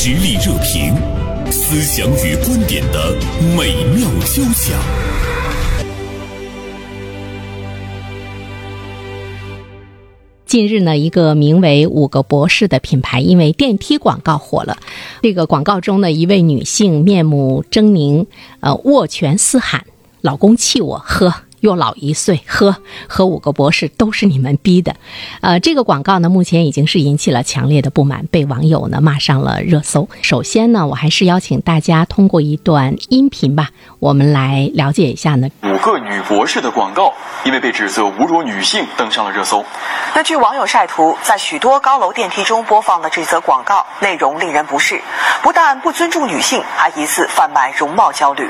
实力热评，思想与观点的美妙交响。近日呢，一个名为“五个博士”的品牌因为电梯广告火了。这个广告中呢，一位女性面目狰狞，呃，握拳嘶喊：“老公气我，喝。”又老一岁，呵，和五个博士都是你们逼的，呃，这个广告呢，目前已经是引起了强烈的不满，被网友呢骂上了热搜。首先呢，我还是邀请大家通过一段音频吧，我们来了解一下呢。五个女博士的广告因为被指责侮辱女性登上了热搜。那据网友晒图，在许多高楼电梯中播放的这则广告内容令人不适，不但不尊重女性，还疑似贩卖容貌焦虑。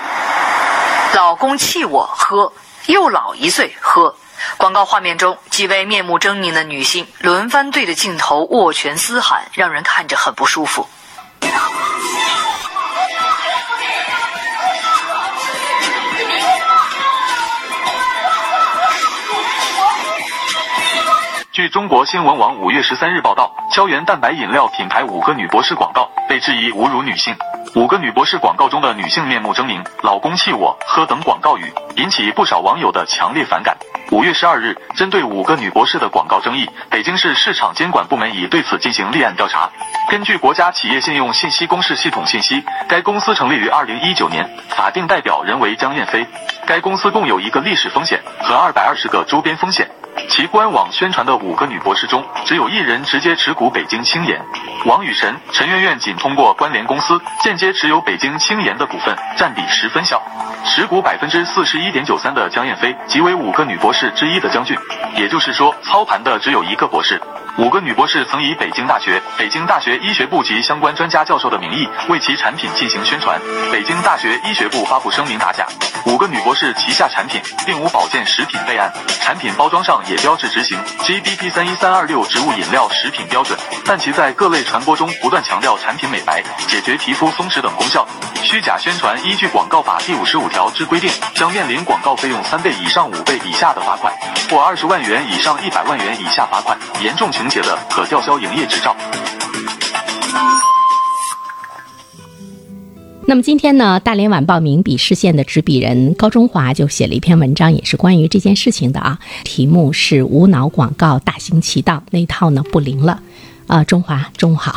老公气我喝。又老一岁，喝。广告画面中，几位面目狰狞的女性轮番对着镜头握拳嘶喊，让人看着很不舒服。据中国新闻网五月十三日报道，胶原蛋白饮料品牌五个女博士广告被质疑侮辱女性。五个女博士广告中的女性面目狰狞，老公气我喝等广告语，引起不少网友的强烈反感。五月十二日，针对五个女博士的广告争议，北京市市场监管部门已对此进行立案调查。根据国家企业信用信息公示系统信息，该公司成立于二零一九年，法定代表人为江燕飞。该公司共有一个历史风险和二百二十个周边风险。其官网宣传的五个女博士中，只有一人直接持股北京青岩，王雨辰、陈媛媛仅通过关联公司间接持有北京青岩的股份，占比十分小。持股百分之四十一点九三的江燕飞，即为五个女博士之一的江俊，也就是说，操盘的只有一个博士。五个女博士曾以北京大学、北京大学医学部及相关专家教授的名义为其产品进行宣传，北京大学医学部发布声明打假。五个女博士旗下产品并无保健食品备案，产品包装上也标志执行 GDP 三一三二六植物饮料食品标准，但其在各类传播中不断强调产品美白、解决皮肤松弛等功效，虚假宣传。依据广告法第五十五条之规定，将面临广告费用三倍以上五倍以下的罚款，或二十万元以上一百万元以下罚款，严重情。写的可吊销营业执照。那么今天呢，大连晚报名笔视线的执笔人高中华就写了一篇文章，也是关于这件事情的啊。题目是“无脑广告大行其道”，那套呢不灵了。啊，中华，中午好。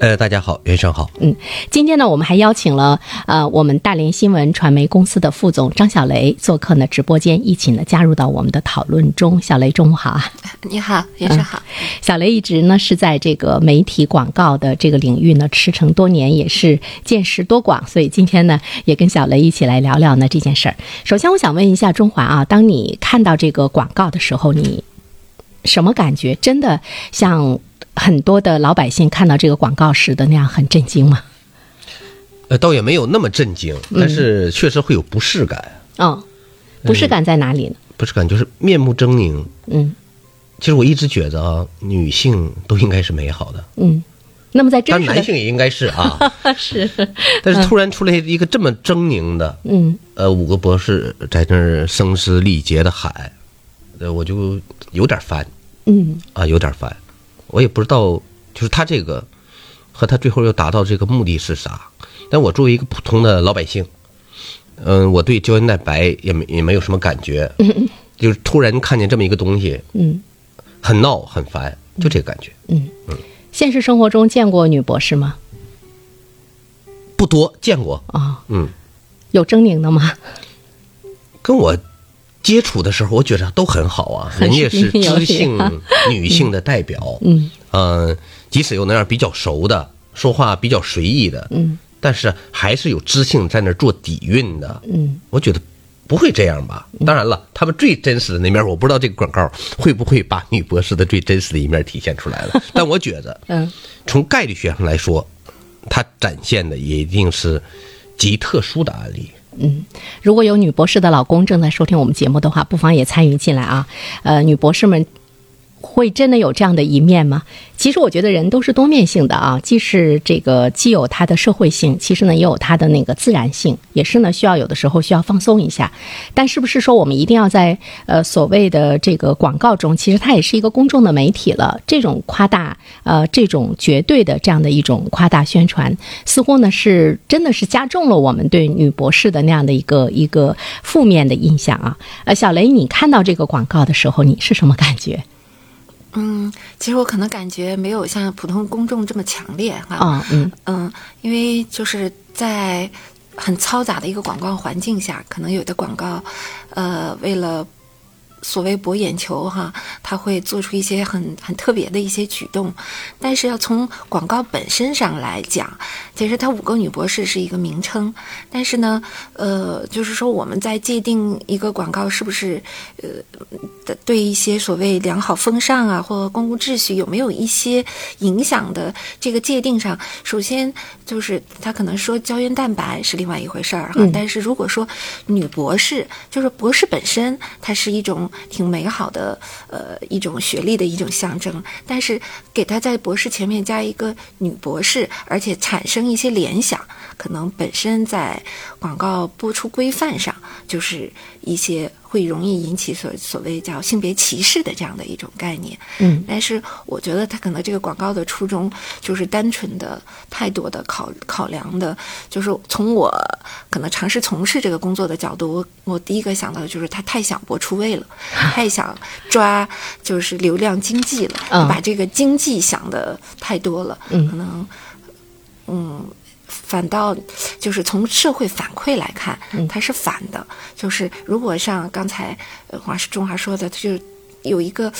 呃，大家好，袁生好。嗯，今天呢，我们还邀请了呃，我们大连新闻传媒公司的副总张小雷做客呢直播间，一起呢加入到我们的讨论中。小雷，中午好啊！你好，袁生好。小雷一直呢是在这个媒体广告的这个领域呢驰骋多年，也是见识多广，所以今天呢也跟小雷一起来聊聊呢这件事儿。首先，我想问一下中华啊，当你看到这个广告的时候，你什么感觉？真的像？很多的老百姓看到这个广告时的那样很震惊吗？呃，倒也没有那么震惊，但是确实会有不适感。哦，不适感在哪里呢？不适感就是面目狰狞。嗯，其实我一直觉得啊，女性都应该是美好的。嗯，那么在这，但男性也应该是啊。是。但是突然出来一个这么狰狞的，嗯，呃，五个博士在那儿声嘶力竭的喊，呃，我就有点烦。嗯。啊，有点烦。我也不知道，就是他这个和他最后要达到这个目的是啥？但我作为一个普通的老百姓，嗯，我对胶原蛋白也没也没有什么感觉，就是突然看见这么一个东西，嗯，很闹很烦，就这个感觉。嗯嗯，现实生活中见过女博士吗？不多，见过啊。嗯，有狰狞的吗？跟我。接触的时候，我觉得都很好啊，人家是知性 女性的代表，嗯，呃，即使有那样比较熟的，说话比较随意的，嗯，但是还是有知性在那做底蕴的，嗯，我觉得不会这样吧？当然了，他们最真实的那面，我不知道这个广告会不会把女博士的最真实的一面体现出来了，但我觉得，嗯，从概率学上来说，它展现的也一定是极特殊的案例。嗯，如果有女博士的老公正在收听我们节目的话，不妨也参与进来啊。呃，女博士们会真的有这样的一面吗？其实我觉得人都是多面性的啊，既是这个既有它的社会性，其实呢也有它的那个自然性，也是呢需要有的时候需要放松一下。但是不是说我们一定要在呃所谓的这个广告中，其实它也是一个公众的媒体了。这种夸大呃这种绝对的这样的一种夸大宣传，似乎呢是真的是加重了我们对女博士的那样的一个一个负面的印象啊。呃，小雷，你看到这个广告的时候，你是什么感觉？嗯，其实我可能感觉没有像普通公众这么强烈哈。啊，嗯嗯，因为就是在很嘈杂的一个广告环境下，可能有的广告，呃，为了所谓博眼球哈，他会做出一些很很特别的一些举动。但是要从广告本身上来讲，其实它“五个女博士”是一个名称，但是呢，呃，就是说我们在界定一个广告是不是呃。的对一些所谓良好风尚啊，或公共秩序有没有一些影响的这个界定上，首先就是他可能说胶原蛋白是另外一回事儿哈，但是如果说女博士，就是博士本身，它是一种挺美好的呃一种学历的一种象征，但是给他在博士前面加一个女博士，而且产生一些联想，可能本身在广告播出规范上就是一些。会容易引起所所谓叫性别歧视的这样的一种概念，嗯，但是我觉得他可能这个广告的初衷就是单纯的太多的考考量的，就是从我可能尝试从事这个工作的角度，我我第一个想到的就是他太想博出位了，太想抓就是流量经济了，把这个经济想的太多了，嗯，可能嗯。反倒就是从社会反馈来看，它是反的。就是如果像刚才华中华说的，就是有一个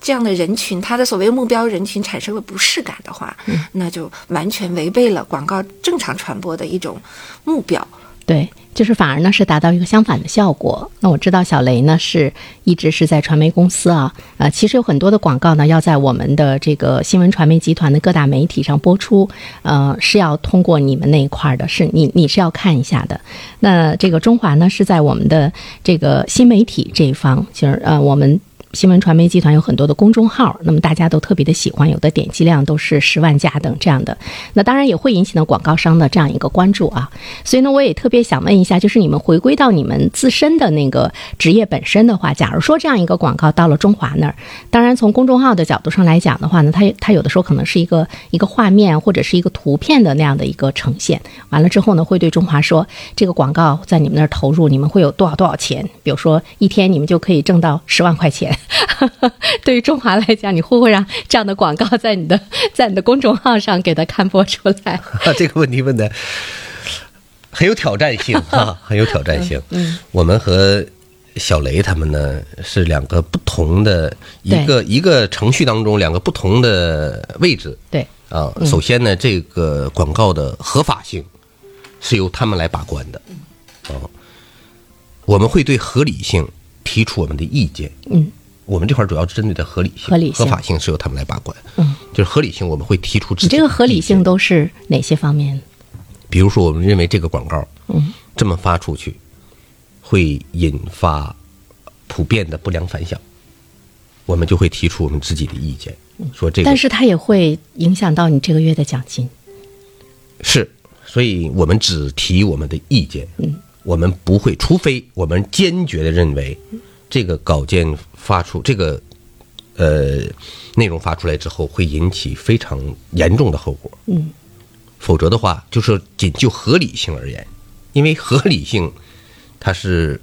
这样的人群，他的所谓目标人群产生了不适感的话，那就完全违背了广告正常传播的一种目标。对。就是反而呢是达到一个相反的效果。那我知道小雷呢是一直是在传媒公司啊，呃，其实有很多的广告呢要在我们的这个新闻传媒集团的各大媒体上播出，呃，是要通过你们那一块的，是你你是要看一下的。那这个中华呢是在我们的这个新媒体这一方，就是呃我们。新闻传媒集团有很多的公众号，那么大家都特别的喜欢，有的点击量都是十万加等这样的。那当然也会引起呢广告商的这样一个关注啊。所以呢，我也特别想问一下，就是你们回归到你们自身的那个职业本身的话，假如说这样一个广告到了中华那儿，当然从公众号的角度上来讲的话呢，它它有的时候可能是一个一个画面或者是一个图片的那样的一个呈现。完了之后呢，会对中华说，这个广告在你们那儿投入，你们会有多少多少钱？比如说一天你们就可以挣到十万块钱。对于中华来讲，你会不会让这样的广告在你的在你的公众号上给它刊播出来？这个问题问的很有挑战性啊，很有挑战性。嗯，我们和小雷他们呢是两个不同的一个一个程序当中两个不同的位置。对啊，首先呢，这个广告的合法性是由他们来把关的。哦，我们会对合理性提出我们的意见。嗯。我们这块主要针对的合理性、合理合法性是由他们来把关。嗯，就是合理性，我们会提出。你这个合理性都是哪些方面？比如说，我们认为这个广告，嗯，这么发出去，会引发普遍的不良反响，我们就会提出我们自己的意见，说这个。但是它也会影响到你这个月的奖金。是，所以我们只提我们的意见。嗯，我们不会，除非我们坚决的认为。这个稿件发出，这个呃内容发出来之后，会引起非常严重的后果。嗯，否则的话，就是仅就合理性而言，因为合理性它是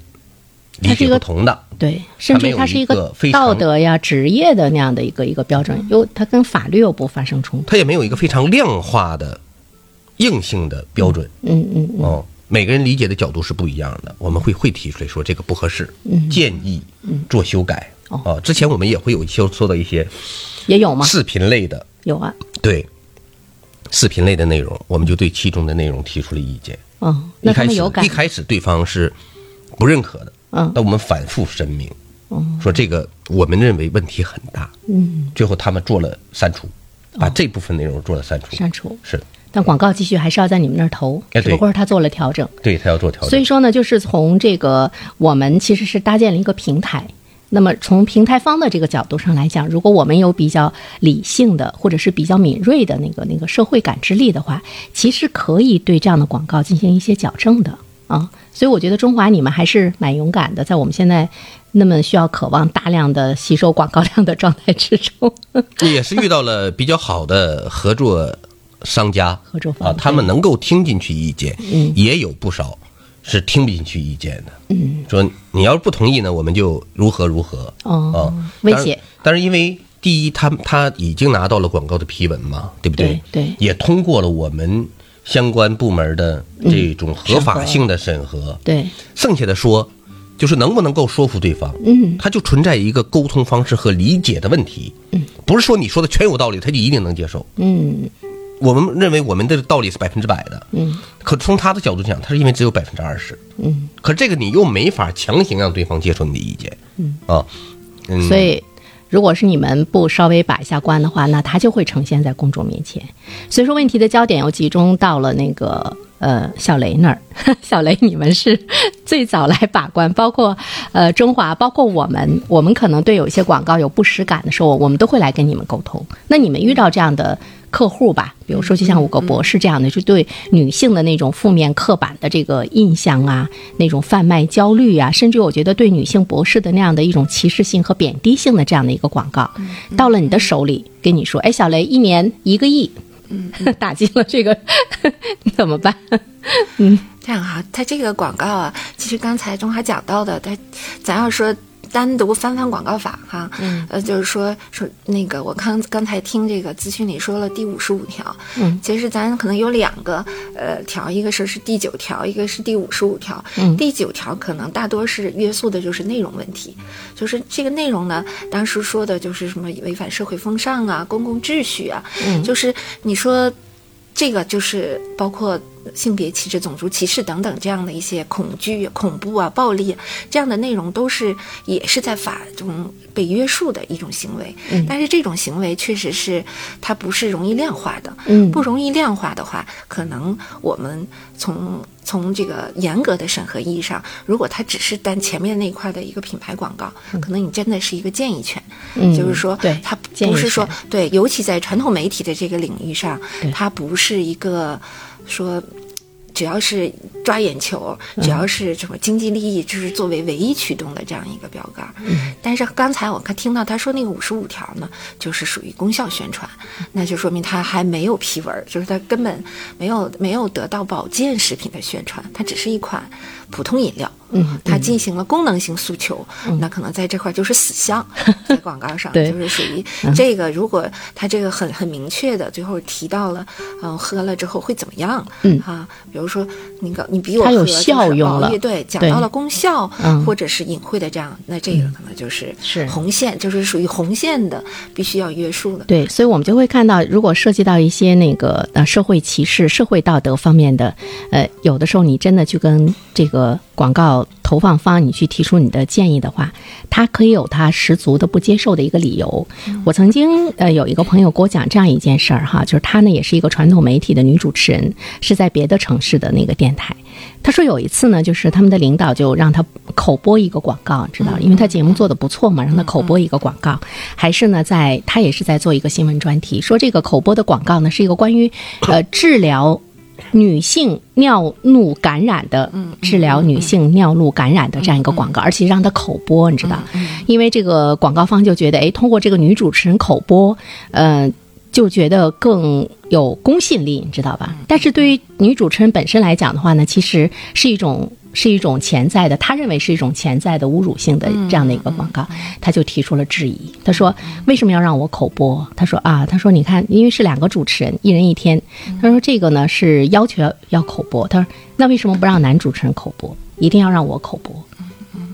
理解不同的，对，甚至它是一个道德呀、职业的那样的一个一个标准，又它跟法律又不发生冲突。它也没有一个非常量化的硬性的标准。嗯嗯哦。每个人理解的角度是不一样的，我们会会提出来说这个不合适，建议做修改。哦，之前我们也会有修做到一些，也有吗？视频类的有啊，对，视频类的内容，我们就对其中的内容提出了意见。嗯，那他们有改？一开始对方是不认可的，嗯，那我们反复声明，说这个我们认为问题很大，嗯，最后他们做了删除，把这部分内容做了删除，删除是。但广告继续还是要在你们那儿投，只不过是他做了调整。对他要做调整。所以说呢，就是从这个我们其实是搭建了一个平台，那么从平台方的这个角度上来讲，如果我们有比较理性的或者是比较敏锐的那个那个社会感知力的话，其实可以对这样的广告进行一些矫正的啊。所以我觉得中华你们还是蛮勇敢的，在我们现在那么需要渴望大量的吸收广告量的状态之中，也是遇到了比较好的合作商家合作方啊，他们能够听进去意见，嗯也有不少是听不进去意见的。嗯，说你要是不同意呢，我们就如何如何。哦啊，威胁，但是因为第一，他他已经拿到了广告的批文嘛，对不对对也通过了我们相关部门的这种合法性的审核。对，剩下的说，就是能不能够说服对方，嗯他就存在一个沟通方式和理解的问题。嗯，不是说你说的全有道理，他就一定能接受。嗯我们认为我们的道理是百分之百的，嗯可从他的角度讲，他是因为只有百分之二十。嗯，可这个你又没法强行让对方接受你的意见。嗯啊，嗯，所以。如果是你们不稍微把一下关的话，那他就会呈现在公众面前。所以说，问题的焦点又集中到了那个呃小雷那儿。小雷，你们是最早来把关，包括呃中华，包括我们，我们可能对有一些广告有不实感的时候，我们都会来跟你们沟通。那你们遇到这样的客户吧，比如说就像五个博士这样的，就对女性的那种负面刻板的这个印象啊，那种贩卖焦虑啊，甚至我觉得对女性博士的那样的一种歧视性和贬低性的这样的一个广告，到了你的手里，跟你说，哎，小雷，一年一个亿，嗯 打击了这个，你怎么办？嗯这样哈，它这个广告啊，其实刚才中华讲到的，它咱要说单独翻翻广告法哈，嗯，呃，就是说说那个我刚刚才听这个咨询里说了第五十五条，嗯，其实咱可能有两个呃条，一个是是第九条，一个是第五十五条，嗯。第九条可能大多是约束的就是内容问题，就是这个内容呢，当时说的就是什么违反社会风尚啊、公共秩序啊，嗯。就是你说。这个就是包括性别歧视、种族歧视等等这样的一些恐惧、恐怖啊、暴力啊这样的内容，都是也是在法中被约束的一种行为。嗯。但是这种行为确实是它不是容易量化的。嗯。不容易量化的话，可能我们从从这个严格的审核意义上，如果它只是单前面那一块的一个品牌广告，可能你真的是一个建议权，嗯就是说对它不是说对，尤其在传统媒体的这个领域上，它不是一个说。只要是抓眼球，只要是什么经济利益，就是作为唯一驱动的这样一个标杆。嗯但是刚才我看听到他说那个五十五条呢，就是属于功效宣传，那就说明他还没有批文，就是他根本没有没有得到保健食品的宣传，它只是一款普通饮料。嗯它进行了功能性诉求，那可能在这块就是死项，在广告上对。就是属于这个。如果它这个很很明确的，最后提到了，嗯、喝了之后会怎么样？嗯。啊，比如说你个你比我它有效用了。对，讲到了功效，嗯。或者是隐晦的这样，那这个可能就是是。红线，就是属于红线的，必须要约束的。对，所以我们就会看到，如果涉及到一些那个呃社会歧视、社会道德方面的，呃，有的时候你真的去跟这个广告投放方你去提出你的建议的话，他可以有他十足的不接受的一个理由。我曾经呃有一个朋友给我讲这样一件事儿哈，就是她呢也是一个传统媒体的女主持人，是在别的城市的那个电台。她说有一次呢，就是他们的领导就让她口播一个广告，知道，因为她节目做的不错嘛，让她口播一个广告，还是呢在她也是在做一个新闻专题，说这个口播的广告呢是一个关于呃治疗。女性尿路感染的，治疗女性尿路感染的这样一个广告，而且让她口播，你知道，因为这个广告方就觉得，哎，通过这个女主持人口播，呃，就觉得更有公信力，你知道吧？但是对于女主持人本身来讲的话呢，其实是一种是一种潜在的，他认为是一种潜在的侮辱性的这样的一个广告，他就提出了质疑。他说：“为什么要让我口播？”他说：“啊，他说你看，因为是两个主持人，一人一天。他说这个呢是要求要要口播。他说那为什么不让男主持人口播，一定要让我口播？”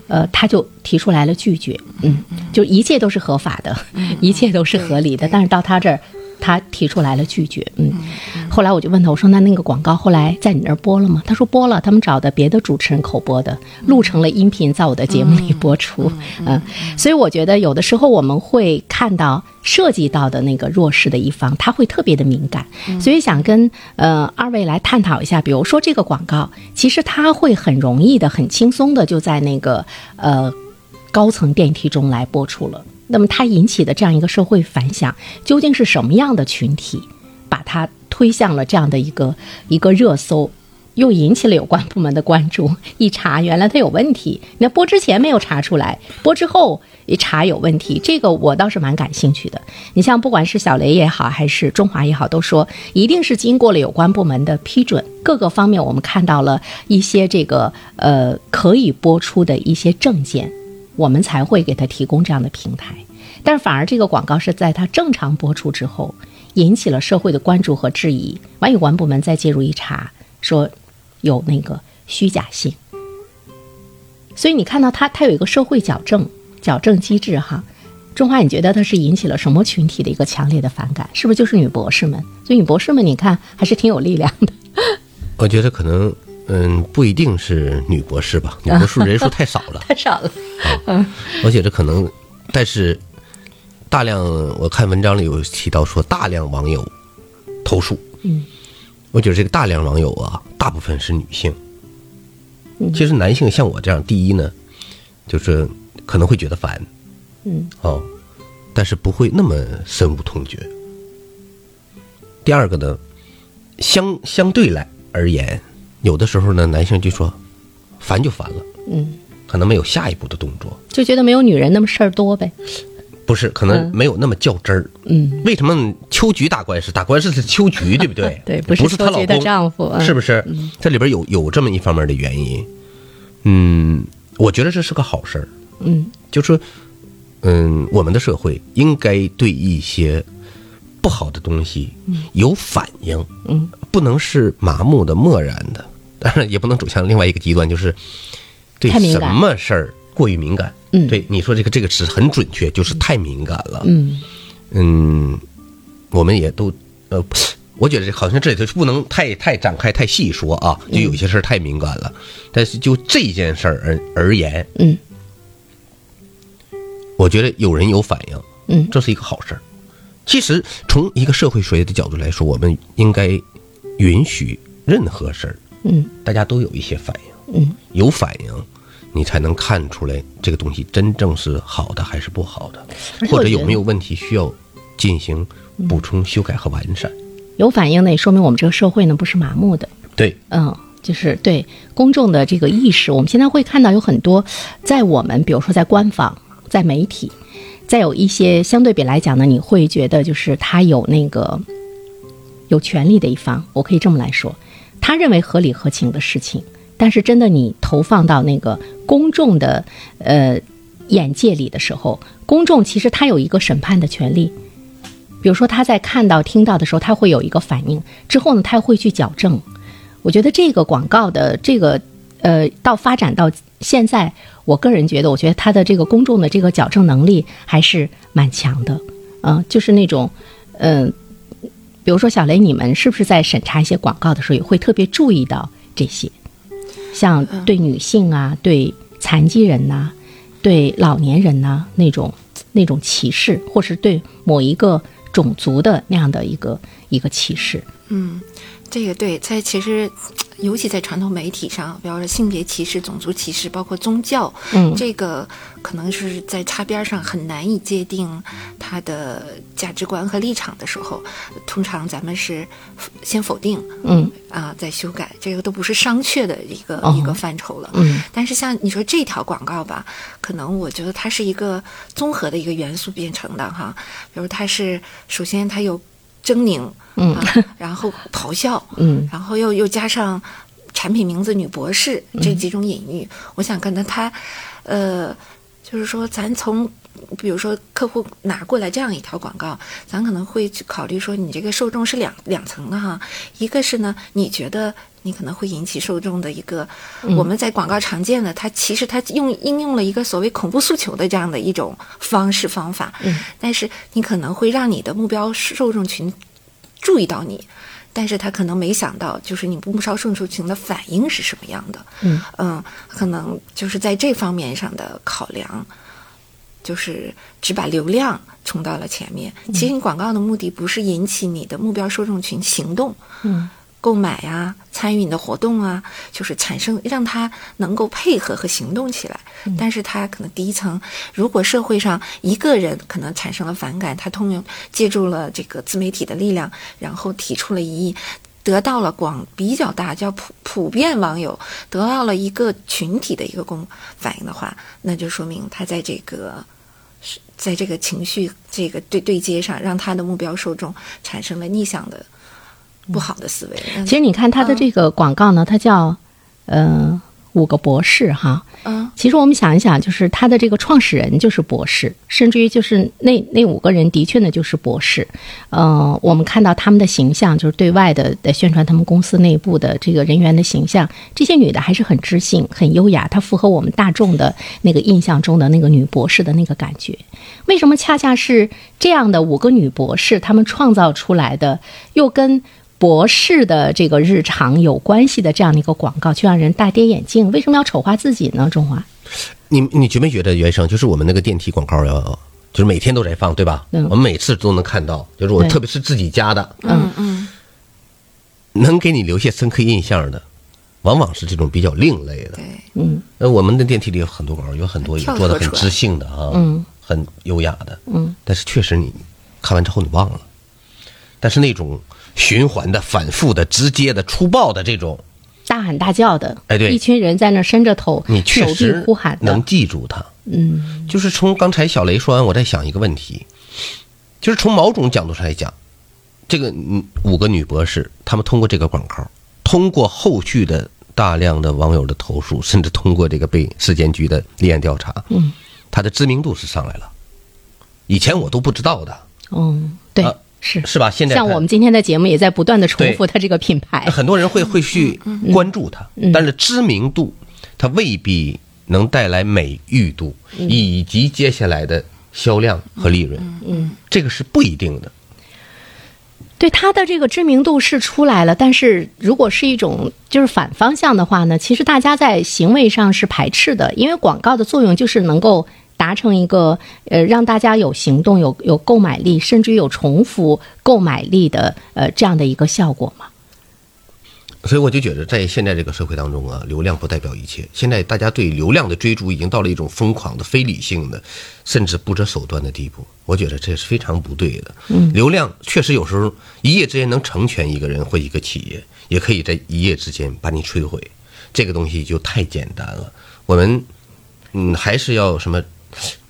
呃，他就提出来了拒绝，嗯，就一切都是合法的，一切都是合理的，但是到他这儿，他提出来了拒绝，嗯。后来我就问他，我说那那个广告后来在你那儿播了吗？他说播了，他们找的别的主持人口播的，录成了音频，在我的节目里播出，嗯。所以我觉得有的时候我们会看到涉及到的那个弱势的一方，他会特别的敏感，所以想跟呃二位来探讨一下，比如说这个广告，其实它会很容易的、很轻松的就在那个呃。高层电梯中来播出了。那么它引起的这样一个社会反响，究竟是什么样的群体，把它推向了这样的一个一个热搜？又引起了有关部门的关注。一查，原来它有问题。那播之前没有查出来，播之后一查有问题，这个我倒是蛮感兴趣的。你像不管是小雷也好，还是中华也好，都说一定是经过了有关部门的批准，各个方面我们看到了一些这个呃可以播出的一些证件，我们才会给他提供这样的平台。但是反而这个广告是在他正常播出之后，引起了社会的关注和质疑，完有关部门再介入一查，说。有那个虚假性，所以你看到他，他有一个社会矫正矫正机制哈。中华，你觉得他是引起了什么群体的一个强烈的反感？是不是就是女博士们？所以女博士们，你看还是挺有力量的。我觉得可能，嗯，不一定是女博士吧，女博士人数太少了，太少了。啊，我觉得可能，但是大量我看文章里有提到说，大量网友投诉。嗯。我觉得这个大量网友啊，大部分是女性。其实男性像我这样，第一呢，就是可能会觉得烦，嗯，哦，但是不会那么深恶痛绝。第二个呢，相相对来而言，有的时候呢，男性就说烦就烦了，嗯，可能没有下一步的动作，就觉得没有女人那么事儿多呗。不是，可能没有那么较真儿。嗯，为什么秋菊打官司？打官司是秋菊，对不对？对，不是她老公丈夫，是不是？这里边有有这么一方面的原因。嗯，我觉得这是个好事儿。嗯，就说，嗯，我们的社会应该对一些不好的东西有反应。嗯，不能是麻木的、漠然的，当然也不能走向另外一个极端，就是对什么事儿过于敏感。嗯，对，你说这个这个词很准确，就是太敏感了。嗯嗯，我们也都呃，我觉得好像这里头不能太太展开、太细说啊，就有些事儿太敏感了。但是就这件事儿而而言，嗯，我觉得有人有反应，嗯，这是一个好事儿。其实从一个社会学的角度来说，我们应该允许任何事儿，嗯，大家都有一些反应，嗯，有反应。你才能看出来这个东西真正是好的还是不好的，或者有没有问题需要进行补充、修改和完善。有反应呢，也说明我们这个社会呢不是麻木的。对，嗯，就是对公众的这个意识，我们现在会看到有很多在我们，比如说在官方、在媒体，再有一些相对比来讲呢，你会觉得就是它有那个有权利的一方，我可以这么来说，他认为合理合情的事情。但是，真的，你投放到那个公众的呃眼界里的时候，公众其实他有一个审判的权利。比如说，他在看到、听到的时候，他会有一个反应，之后呢，他会去矫正。我觉得这个广告的这个呃，到发展到现在，我个人觉得，我觉得他的这个公众的这个矫正能力还是蛮强的。嗯，就是那种嗯，比如说小雷，你们是不是在审查一些广告的时候，也会特别注意到这些？像对女性啊，对残疾人呐，对老年人呐，那种那种歧视，或是对某一个种族的那样的一个一个歧视，嗯。这个对，在其实，尤其在传统媒体上，比方说性别歧视、种族歧视，包括宗教，嗯，这个可能是在擦边上很难以界定他的价值观和立场的时候，通常咱们是先否定，嗯，啊，再修改，这个都不是商榷的一个一个范畴了，嗯。但是像你说这条广告吧，可能我觉得它是一个综合的一个元素变成的哈，比如它是首先它有。狰狞，嗯，然后咆哮，嗯，然后又又加上产品名字“女博士”这几种隐喻，我想跟着他，呃，就是说，咱从比如说客户拿过来这样一条广告，咱可能会去考虑说，你这个受众是两两层的哈，一个是呢，你觉得你可能会引起受众的一个，我们在广告常见的，它其实它用应用了一个所谓恐怖诉求的这样的一种方式方法，嗯，但是你可能会让你的目标受众群。注意到你，但是他可能没想到，就是你目标受众群的反应是什么样的。嗯嗯，可能就是在这方面上的考量，就是只把流量冲到了前面。其实你广告的目的不是引起你的目标受众群行动。嗯，购买啊，参与你的活动啊，就是产生让他能够配合和行动起来。但是他可能第一层，如果社会上一个人可能产生了反感，他通用借助了这个自媒体的力量，然后提出了异议，得到了广比较大叫普普遍网友得到了一个群体的一个共反应的话，那就说明他在这个是在这个情绪这个对对接上，让他的目标受众产生了逆向的不好的思维。让其实你看它的这个广告呢，它叫呃五个博士哈。嗯其实我们想一想，就是它的这个创始人就是博士，甚至于就是那那五个人的确呢就是博士。呃，我们看到他们的形象，就是对外的的宣传他们公司内部的这个人员的形象，这些女的还是很知性、很优雅，她符合我们大众的那个印象中的那个女博士的那个感觉。为什么恰恰是这样的五个女博士，她们创造出来的，又跟博士的这个日常有关系的这样的一个广告，就让人大跌眼镜？为什么要丑化自己呢？中华？你你觉没觉得原生就是我们那个电梯广告要，就是每天都在放，对吧？嗯我们每次都能看到，就是我特别是自己家的，嗯嗯能给你留下深刻印象的，往往是这种比较另类的。对，嗯那，我们的电梯里有很多广告，有很多也做的很知性的啊，嗯，很优雅的，嗯，但是确实你看完之后你忘了，但是那种循环的、反复的、直接的、粗暴的这种，大喊大叫的，哎对。一群人在那伸着头，你确实呼喊能，记住他。嗯。就是从刚才小雷说完，我在想一个问题，就是从某种角度上来讲，这个嗯五个女博士，她们通过这个广告，通过后续的大量的网友的投诉，甚至通过这个被市监局的立案调查，嗯，她的知名度是上来了，以前我都不知道的，嗯，对，啊是。是吧？现在像我们今天的节目也在不断的重复它这个品牌，很多人会会去关注它，但是知名度它未必能带来美誉度，以及接下来的销量和利润，嗯，这个是不一定的。对它的这个知名度是出来了，但是如果是一种就是反方向的话呢，其实大家在行为上是排斥的，因为广告的作用就是能够达成一个呃让大家有行动、有有购买力，甚至于有重复购买力的呃这样的一个效果嘛。所以我就觉得，在现在这个社会当中啊，流量不代表一切。现在大家对流量的追逐已经到了一种疯狂的、非理性的，甚至不择手段的地步。我觉得这是非常不对的。嗯，流量确实有时候一夜之间能成全一个人或一个企业，也可以在一夜之间把你摧毁。这个东西就太简单了。我们嗯，还是要什么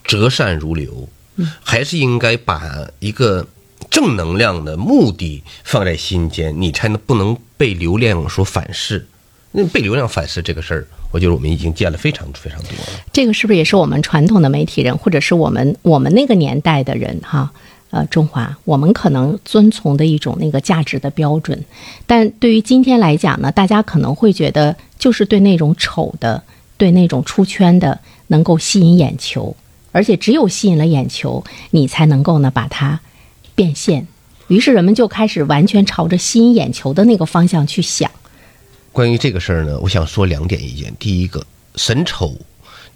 择善如流，还是应该把一个正能量的目的放在心间，你才能不能被流量所反噬。那被流量反噬这个事儿，我觉得我们已经见了非常非常多了。这个是不是也是我们传统的媒体人，或者是我们我们那个年代的人哈？呃，中华，我们可能遵从的一种那个价值的标准，但对于今天来讲呢，大家可能会觉得，就是对那种丑的，对那种出圈的，能够吸引眼球，而且只有吸引了眼球，你才能够呢把它变现。于是人们就开始完全朝着吸引眼球的那个方向去想。关于这个事儿呢，我想说两点意见。第一个，神丑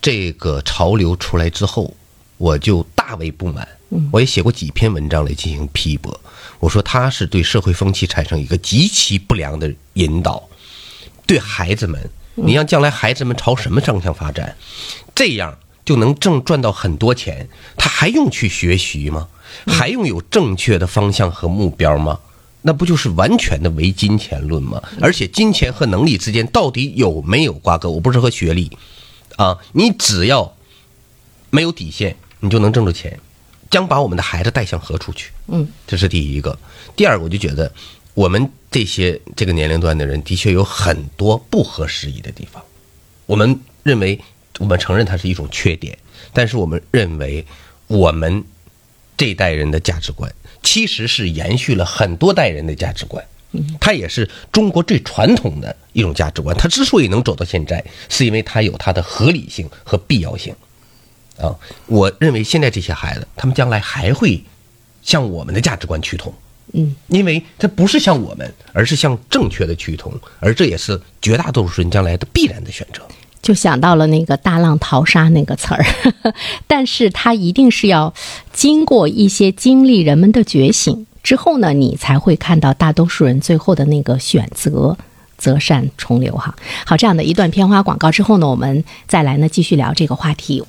这个潮流出来之后，我就大为不满。我也写过几篇文章来进行批驳。我说它是对社会风气产生一个极其不良的引导，对孩子们，你让将来孩子们朝什么方向发展，这样就能挣赚到很多钱，他还用去学习吗？还用有正确的方向和目标吗？那不就是完全的唯金钱论吗？而且金钱和能力之间到底有没有瓜葛？我不是和学历，啊，你只要没有底线，你就能挣着钱，将把我们的孩子带向何处去？嗯，这是第一个。第二个，我就觉得我们这些这个年龄段的人的确有很多不合时宜的地方。我们认为，我们承认它是一种缺点，但是我们认为我们这一代人的价值观其实是延续了很多代人的价值观。它也是中国最传统的一种价值观。它之所以能走到现在，是因为它有它的合理性和必要性。啊，我认为现在这些孩子，他们将来还会向我们的价值观趋同。嗯，因为它不是向我们，而是向正确的趋同，而这也是绝大多数人将来的必然的选择。就想到了那个大浪淘沙那个词儿，但是它一定是要经过一些经历人们的觉醒，之后呢，你才会看到大多数人最后的那个选择。择善从流哈，好，这样的一段片花广告之后呢，我们再来呢继续聊这个话题。